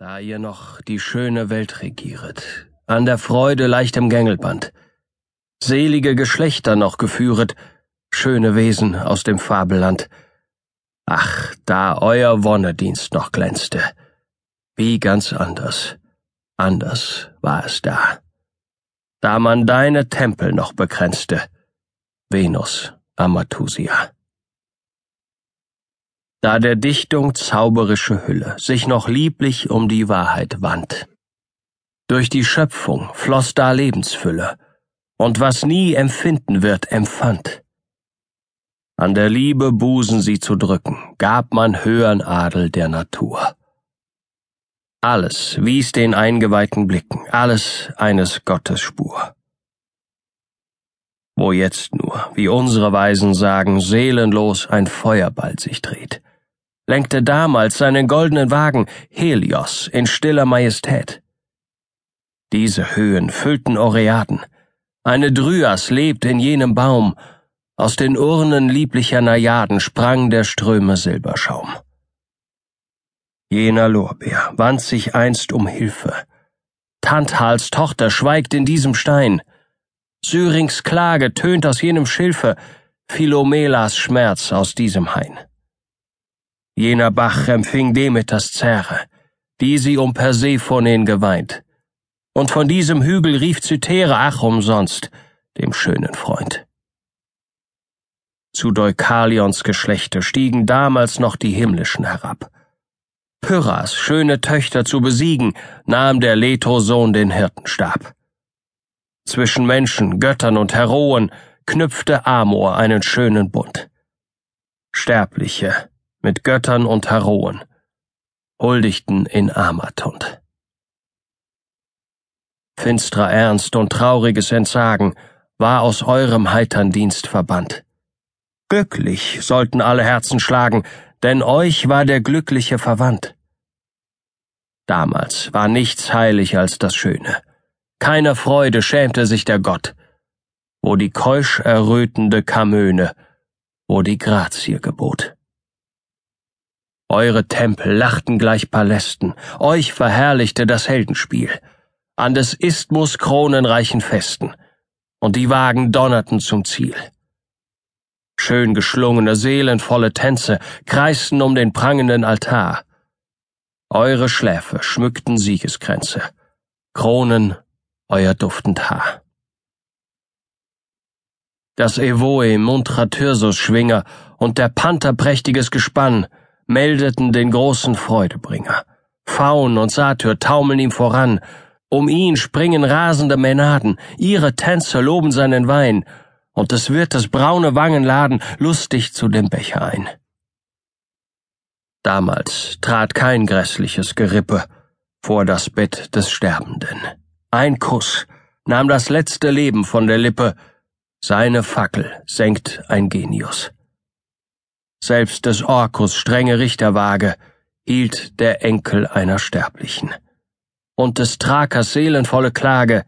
Da ihr noch die schöne Welt regieret, an der Freude leichtem Gängelband, selige Geschlechter noch geführet, schöne Wesen aus dem Fabelland. Ach, da euer Wonnedienst noch glänzte, wie ganz anders, anders war es da. Da man deine Tempel noch bekränzte, Venus Amathusia da der Dichtung zauberische Hülle sich noch lieblich um die Wahrheit wand. Durch die Schöpfung floss da Lebensfülle, und was nie empfinden wird, empfand. An der Liebe Busen sie zu drücken, gab man höhern Adel der Natur. Alles wies den eingeweihten Blicken, alles eines Gottes Spur. Wo jetzt nur, wie unsere Weisen sagen, seelenlos ein Feuerball sich dreht, lenkte damals seinen goldenen Wagen Helios in stiller Majestät. Diese Höhen füllten Oreaden. Eine Dryas lebt in jenem Baum. Aus den Urnen lieblicher Najaden sprang der Ströme Silberschaum. Jener Lorbeer wand sich einst um Hilfe. Tanthals Tochter schweigt in diesem Stein. Syrings Klage tönt aus jenem Schilfe, Philomelas Schmerz aus diesem Hain. Jener Bach empfing Demeters Zähre, die sie um Persephonen geweint. Und von diesem Hügel rief Cythere ach umsonst, dem schönen Freund. Zu Deukalions Geschlechte stiegen damals noch die Himmlischen herab. Pyrrhas schöne Töchter zu besiegen, nahm der Leto-Sohn den Hirtenstab. Zwischen Menschen, Göttern und Heroen knüpfte Amor einen schönen Bund. Sterbliche, mit Göttern und Heroen, huldigten in Amatund. Finstrer Ernst und trauriges Entsagen war aus eurem heitern Dienst verbannt. Glücklich sollten alle Herzen schlagen, denn euch war der Glückliche verwandt. Damals war nichts heilig als das Schöne. Keiner Freude schämte sich der Gott, wo die keusch errötende Kamöne, wo die Grazie gebot. Eure Tempel lachten gleich Palästen, euch verherrlichte das Heldenspiel, an des Isthmus kronenreichen Festen, und die Wagen donnerten zum Ziel. Schön geschlungene, seelenvolle Tänze kreisten um den prangenden Altar. Eure Schläfe schmückten Siegeskränze, Kronen euer duftend Haar. Das Evoe muntrer Thyrsus-Schwinger und der Panther prächtiges Gespann meldeten den großen Freudebringer. Faun und Satyr taumeln ihm voran, um ihn springen rasende Mänaden, ihre Tänzer loben seinen Wein, und des Wirtes braune Wangen laden lustig zu dem Becher ein. Damals trat kein grässliches Gerippe vor das Bett des Sterbenden. Ein Kuss nahm das letzte Leben von der Lippe, seine Fackel senkt ein Genius. Selbst des Orkus strenge Richterwaage hielt der Enkel einer Sterblichen. Und des Thrakers seelenvolle Klage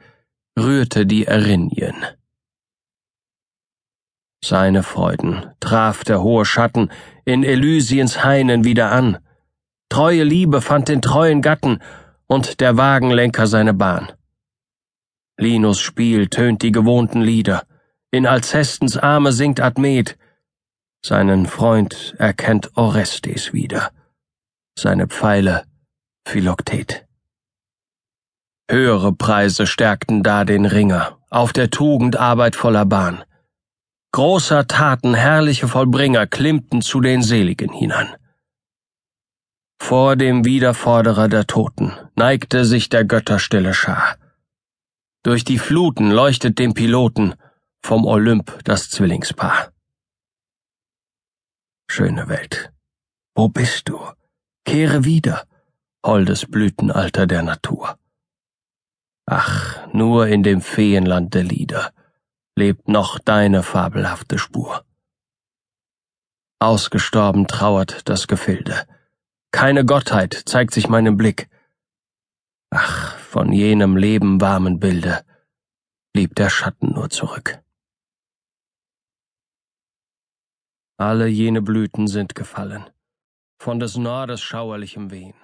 rührte die Erinien. Seine Freuden traf der hohe Schatten in Elysiens Hainen wieder an. Treue Liebe fand den treuen Gatten und der Wagenlenker seine Bahn. Linus Spiel tönt die gewohnten Lieder. In Alcestens Arme singt Admet, seinen Freund erkennt Orestes wieder. Seine Pfeile Philoktet. Höhere Preise stärkten da den Ringer, auf der Tugend arbeitvoller Bahn. Großer Taten herrliche Vollbringer klimmten zu den Seligen hinan. Vor dem Wiederforderer der Toten neigte sich der Götterstille Schar. Durch die Fluten leuchtet dem Piloten vom Olymp das Zwillingspaar. Schöne Welt, wo bist du? Kehre wieder, holdes Blütenalter der Natur. Ach, nur in dem Feenland der Lieder lebt noch deine fabelhafte Spur. Ausgestorben trauert das Gefilde. Keine Gottheit zeigt sich meinem Blick. Ach, von jenem Leben warmen Bilde blieb der Schatten nur zurück. Alle jene Blüten sind gefallen, von des Nordes schauerlichem Wehen.